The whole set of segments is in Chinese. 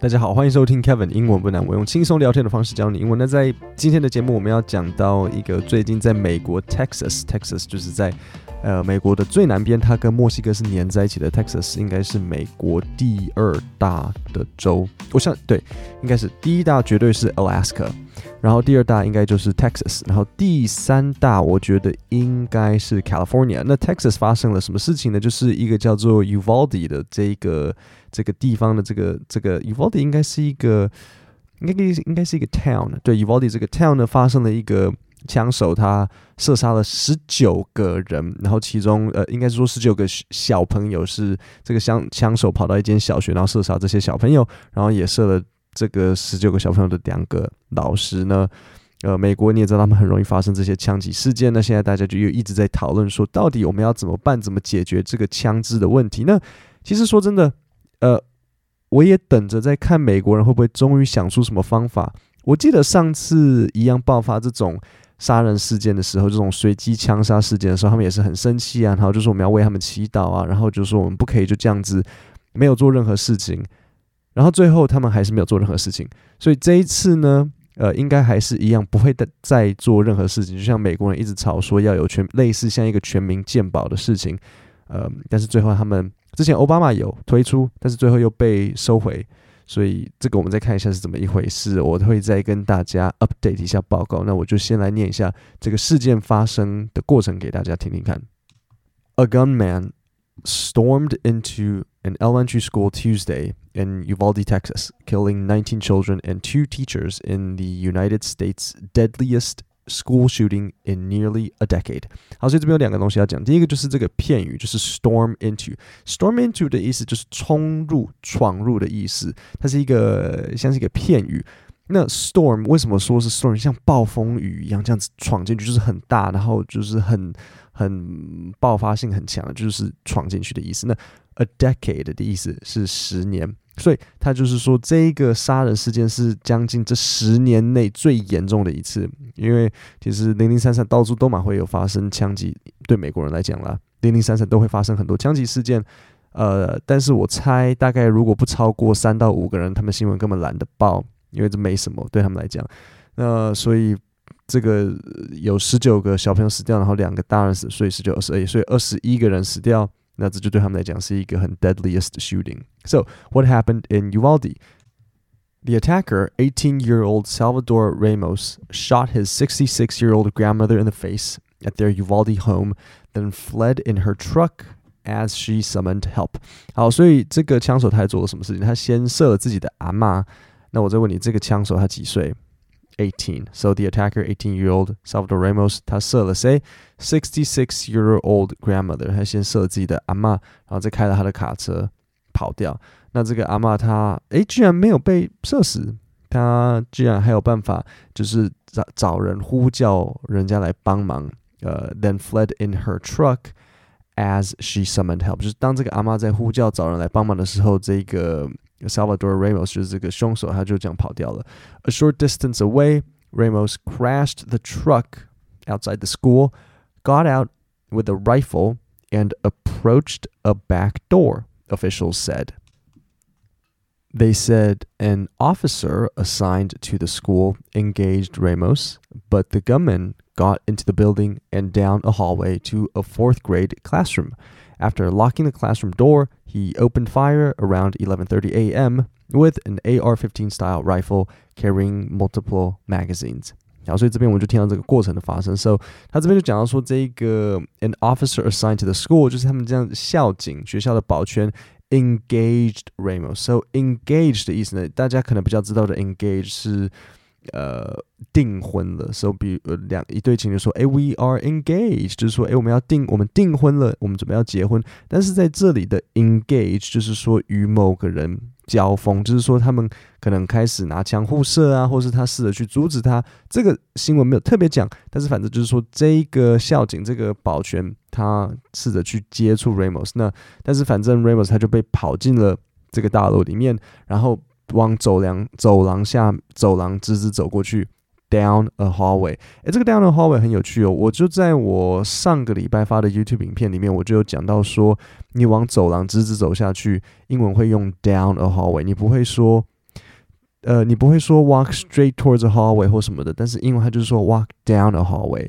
大家好，欢迎收听 Kevin 英文不难，我用轻松聊天的方式教你英文。那在今天的节目，我们要讲到一个最近在美国 Texas，Texas 就是在呃美国的最南边，它跟墨西哥是连在一起的。Texas 应该是美国第二大的州，我想对，应该是第一大绝对是 Alaska，然后第二大应该就是 Texas，然后第三大我觉得应该是 California。那 Texas 发生了什么事情呢？就是一个叫做 Uvalde 的这个。这个地方的这个这个 Uvalde 应该是一个，应该应该是一个 town。对，Uvalde 这个 town 呢，发生了一个枪手，他射杀了十九个人，然后其中呃，应该是说十九个小朋友是这个枪枪手跑到一间小学，然后射杀这些小朋友，然后也射了这个十九个小朋友的两个老师呢。呃，美国你也知道，他们很容易发生这些枪击事件。那现在大家就又一直在讨论说，到底我们要怎么办，怎么解决这个枪支的问题那？其实说真的。呃，我也等着在看美国人会不会终于想出什么方法。我记得上次一样爆发这种杀人事件的时候，这种随机枪杀事件的时候，他们也是很生气啊，然后就说我们要为他们祈祷啊，然后就说我们不可以就这样子没有做任何事情。然后最后他们还是没有做任何事情。所以这一次呢，呃，应该还是一样不会再再做任何事情。就像美国人一直吵说要有全类似像一个全民健保的事情，呃，但是最后他们。之前奥巴马有推出，但是最后又被收回，所以这个我们再看一下是怎么一回事。我会再跟大家 update 一下报告。那我就先来念一下这个事件发生的过程给大家听听看。A gunman stormed into an elementary school Tuesday in Uvalde, Texas, killing 19 children and two teachers in the United States' deadliest School shooting in nearly a decade。好，所以这边有两个东西要讲。第一个就是这个片语，就是 storm into。storm into 的意思就是冲入、闯入的意思。它是一个像是一个片语。 那 storm 为什么说是 storm？像暴风雨一样这样子闯进去，就是很大，然后就是很很爆发性很强，就是闯进去的意思。那 a decade 的意思是十年。所以他就是说，这个杀人事件是将近这十年内最严重的一次。因为其实零零散散到处都蛮会有发生枪击，对美国人来讲啦，零零散散都会发生很多枪击事件。呃，但是我猜大概如果不超过三到五个人，他们新闻根本懒得报，因为这没什么对他们来讲。那所以这个有十九个小朋友死掉，然后两个大人死，所以十九、二十二，所以二十一个人死掉。那这就对他们来讲是一个很 deadliest shooting. So what happened in Uvalde? The attacker, 18-year-old Salvador Ramos, shot his 66-year-old grandmother in the face at their Uvalde home, then fled in her truck as she summoned help. 好，所以这个枪手他还做了什么事情？他先射了自己的阿嬷。 那我再问你，这个枪手他几岁？18. So the attacker, 18-year-old Salvador Ramos，他射了谁？66-year-old grandmother，他先射了自己的阿嬷，然后再开了他的卡车跑掉。那这个阿嬷她诶，居然没有被射死，她居然还有办法，就是找找人呼叫人家来帮忙。呃、，then fled in her truck as she summoned help，就是当这个阿嬷在呼叫找人来帮忙的时候，这个。Salvador Ramos 就是这个凶手，他就这样跑掉了。A short distance away, Ramos crashed the truck outside the school, got out with a rifle, and approached a back door, officials said. They said an officer assigned to the school engaged Ramos, but the gunman got into the building and down a hallway to a fourth grade classroom. After locking the classroom door, he opened fire around 11:30 a.m. with an AR-15 style rifle carrying multiple magazines. 然后，所以这边我们就听到这个过程的发生。So，他这边就讲到说，这个 an officer assigned to the school 就是他们这样校警学校的保全 engaged Ramos。So engaged 的意思呢，大家可能比较知道的 engage 是。 呃，订婚了，所以比如两一对情侣说，哎，we are engaged，就是说，哎，我们要订，我们订婚了，我们准备要结婚。但是在这里的 engage 就是说与某个人交锋，就是说他们可能开始拿枪互射啊，或是他试着去阻止他。这个新闻没有特别讲，但是反正就是说，这个校警，这个保全，他试着去接触 Ramos，那但是反正 Ramos 他就被跑进了这个大楼里面，然后。往走廊走廊下走廊直直走过去，down a hallway。诶，这个 down a hallway 很有趣哦。我就在我上个礼拜发的 YouTube 影片里面，我就有讲到说，你往走廊直直走下去，英文会用 down a hallway，你不会说呃，你不会说 walk straight towards a hallway 或什么的，但是英文它就是说 walk down a hallway。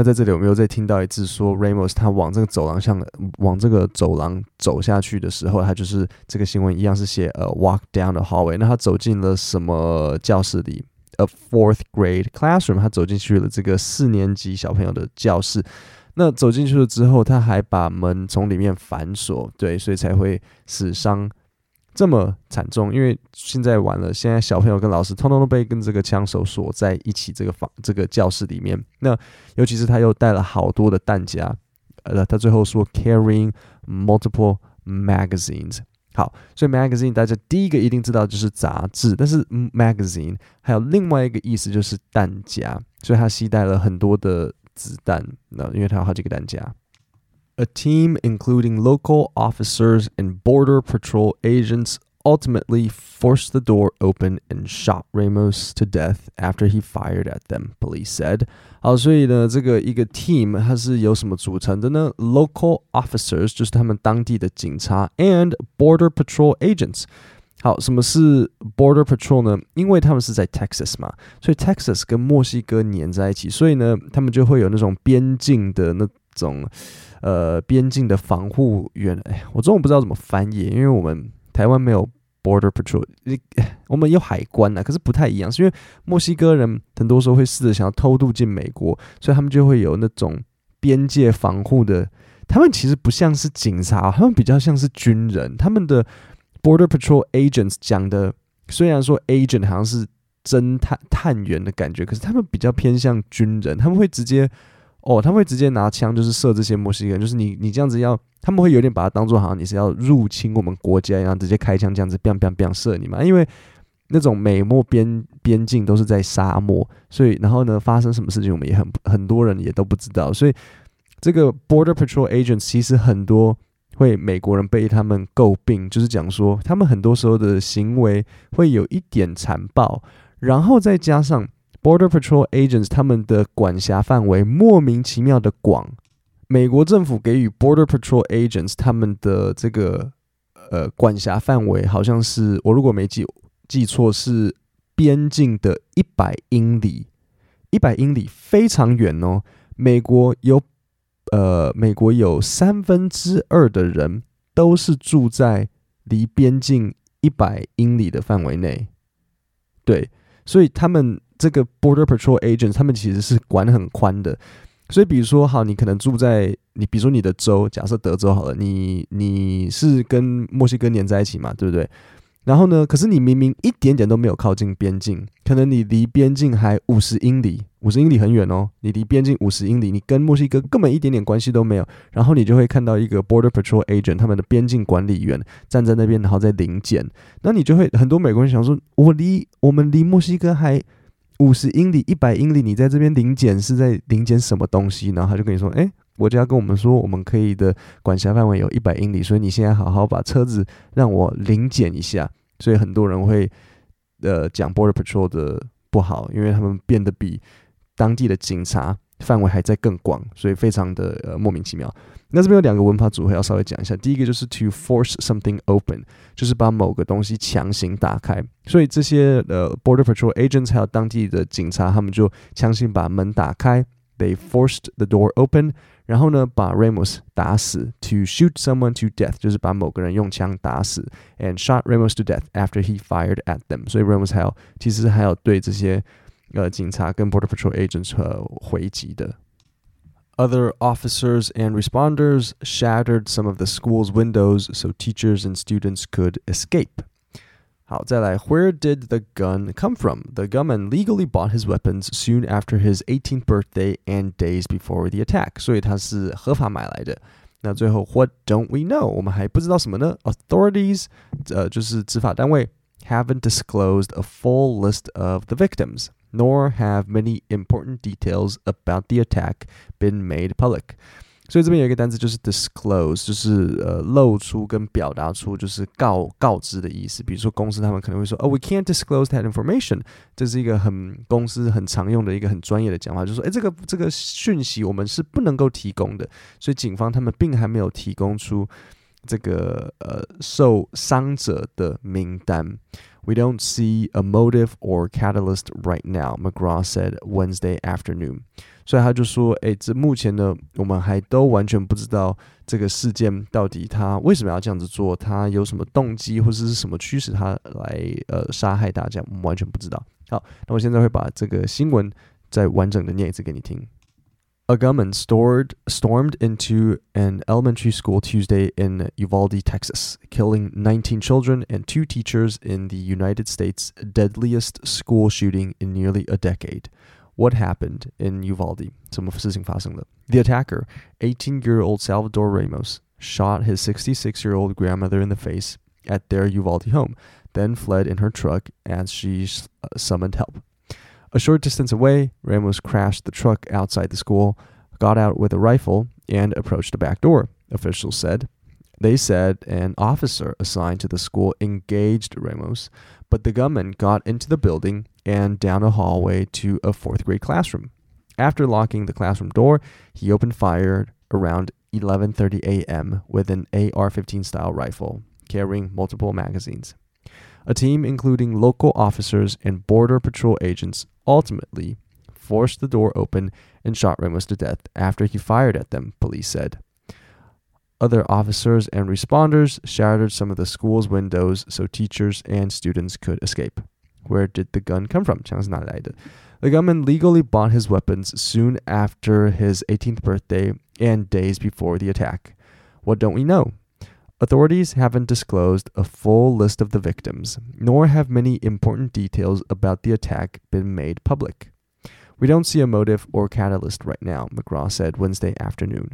那在这里有没有再听到一次说 Ramos 他往这个走廊向往这个走廊走下去的时候，他就是这个新闻一样是写呃 walk down the hallway。那他走进了什么教室里？A fourth grade classroom。他走进去了这个四年级小朋友的教室。那走进去了之后，他还把门从里面反锁，对，所以才会死伤这么惨重。因为现在完了，现在小朋友跟老师通通都被跟这个枪手锁在一起，这个房这个教室里面。那尤其是他又带了好多的弹夹，呃，他最后说 carrying multiple magazines。好，所以 magazine 大家第一个一定知道就是杂志，但是 magazine 还有另外一个意思就是弹夹，所以他携带了很多的。子弹，那因为他有好几个弹夹。A team including local officers and border patrol agents ultimately forced the door open and shot Ramos to death after he fired at them. Police said. 好，所以呢，这个一个 team 它是由什么组成的呢？Local officers 就是他们当地的警察，and border patrol agents。好，什么是 Border Patrol 呢？因为他们是在 Texas 嘛，所以 Texas 跟墨西哥黏在一起，所以呢，他们就会有那种边境的那种 呃边境的防护员。哎，我中文不知道怎么翻译，因为我们台湾没有 Border Patrol，我们有海关呐，可是不太一样，是因为墨西哥人很多时候会试着想要偷渡进美国，所以他们就会有那种边界防护的。他们其实不像是警察，他们比较像是军人，他们的。Border Patrol agents 讲的，虽然说 agent 好像是侦探探员的感觉，可是他们比较偏向军人，他们会直接哦，他们会直接拿枪就是射这些墨西哥人，就是你你这样子要，他们会有点把它当做好像你是要入侵我们国家一样，直接开枪这样子，biang biang biang 射你嘛，因为那种美墨边边境都是在沙漠，所以然后呢，发生什么事情我们也很很多人也都不知道，所以这个 Border Patrol agents 其实很多。会美国人被他们诟病，就是讲说他们很多时候的行为会有一点残暴，然后再加上 Border Patrol Agents 他们的管辖范围莫名其妙的广，美国政府给予 Border Patrol Agents 他们的这个呃管辖范围好像是我如果没记记错是边境的一百英里，一百英里非常远哦，美国有。呃，美国有三分之二的人都是住在离边境一百英里的范围内，对，所以他们这个 Border Patrol Agents 他们其实是管很宽的。所以，比如说，好，你可能住在你，比如说你的州，假设德州好了，你你是跟墨西哥连在一起嘛，对不对？然后呢，可是你明明一点点都没有靠近边境，可能你离边境还五十英里。五十英里很远哦，你离边境五十英里，你跟墨西哥根本一点点关系都没有。然后你就会看到一个 Border Patrol Agent，他们的边境管理员站在那边，然后在临检。那你就会很多美国人想说，我离我们离墨西哥还五十英里、一百英里，你在这边临检是在临检什么东西？然后他就跟你说，哎，国家跟我们说，我们可以的管辖范围有一百英里，所以你现在好好把车子让我临检一下。所以很多人会呃讲 Border Patrol 的不好，因为他们变得比。当地的警察范围还在更广，所以非常的呃莫名其妙。那这边有两个文法组合要稍微讲一下。第一个就是 to force something open，就是把某个东西强行打开。所以这些呃 border patrol agents 还有当地的警察，他们就强行把门打开，they forced the door open。然后呢，把 Ramos 打死，to shoot someone to death，就是把某个人用枪打死，and shot Ramos to death after he fired at them。所以 Ramos 还有其实还有对这些。 呃，警察跟 Border Patrol agents 和回击的。Other officers and responders shattered some of the school's windows so teachers and students could escape. 好，再来，Where did the gun come from? The gunman legally bought his weapons soon after his 18th birthday and days before the attack. 所以他是合法买来的。那最后，What don't we know? 我们还不知道什么呢？Authorities，呃，就是执法单位，haven't disclosed a full list of the victims. Nor have many important details about the attack been made public。所以这边有一个单词就是 disclose，就是呃露出跟表达出，就是告告知的意思。比如说公司他们可能会说，哦，we can't disclose that information。这是一个很公司很常用的一个很专业的讲话，就是说，诶，这个这个讯息我们是不能够提供的。所以警方他们并还没有提供出这个呃受伤者的名单。 We don't see a motive or catalyst right now, McGraw said Wednesday afternoon. 所以他就说：“诶，这目前呢，我们还都完全不知道这个事件到底他为什么要这样子做，他有什么动机，或者是什么驱使他来呃杀害大家，我们完全不知道。”好，那我现在会把这个新闻再完整的念一次给你听。A gunman stormed, into an elementary school Tuesday in Uvalde, Texas, killing 19 children and two teachers in the United States' deadliest school shooting in nearly a decade. What happened in Uvalde? The attacker, 18-year-old Salvador Ramos, shot his 66-year-old grandmother in the face at their Uvalde home, then fled in her truck as she uh, summoned help. A short distance away, Ramos crashed the truck outside the school, got out with a rifle, and approached a back door, officials said. They said an officer assigned to the school engaged Ramos, but the gunman got into the building and down a hallway to a fourth grade classroom. After locking the classroom door, he opened fire around 11:30 a.m. with an AR-15 style rifle carrying multiple magazines. A team including local officers and border patrol agents ultimately forced the door open and shot Ramos to death after he fired at them, police said. Other officers and responders shattered some of the school's windows so teachers and students could escape. Where did the gun come from? The gunman legally bought his weapons soon after his 18th birthday and days before the attack. What don't we know? Authorities haven't disclosed a full list of the victims, nor have many important details about the attack been made public. We don't see a motive or catalyst right now, McGraw said Wednesday afternoon.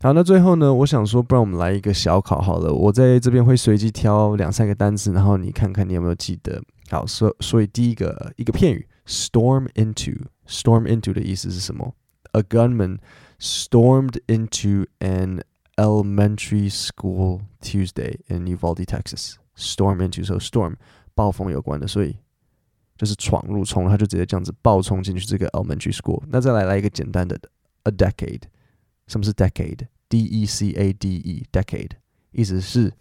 好，那最后呢，我想说，不然我们来一个小考好了。我在这边会随机挑两三个单词，然后你看看你有没有记得。好，所所以第一个一个片语，storm into，storm into 的意思是什么？A gunman stormed into an elementary school Tuesday in Uvalde, Texas. Storm into so storm 暴风有关的，所以就是闯入冲，他就直接这样子暴冲进去这个 elementary school。那再来来一个简单的 a decade，什么是 decade？D E C A D E，decade 意思是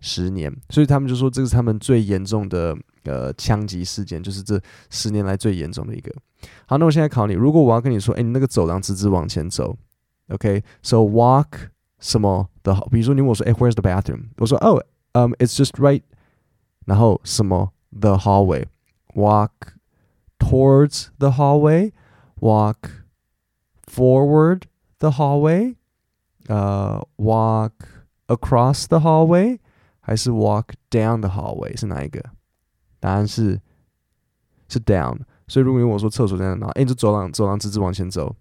十年，所以他们就说这是他们最严重的呃枪击事件，就是这十年来最严重的一个。好，那我现在考你，如果我要跟你说，哎，你那个走廊直直往前走。Okay, so walk 什么的，比如说你问我说，哎，Where's the bathroom？我说，Oh, um, it's just right。然后什么 the hallway? Walk towards the hallway. Walk forward the hallway. 呃、uh,，walk across the hallway 还是 walk down the hallway 是哪一个？答案是是 down。所以如果你问我说厕所在哪？哎，你就走廊走廊直直往前走。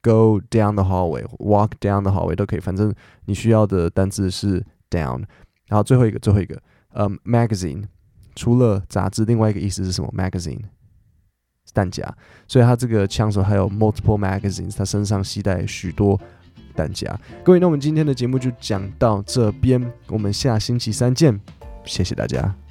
Go down the hallway, walk down the hallway 都可以，反正你需要的单字是 down。然后最后一个，最后一个，嗯、um,，magazine 除了杂志，另外一个意思是什么？magazine 弹夹，所以他这个枪手还有 multiple magazines，他身上携带许多弹夹。各位，那我们今天的节目就讲到这边，我们下星期三见，谢谢大家。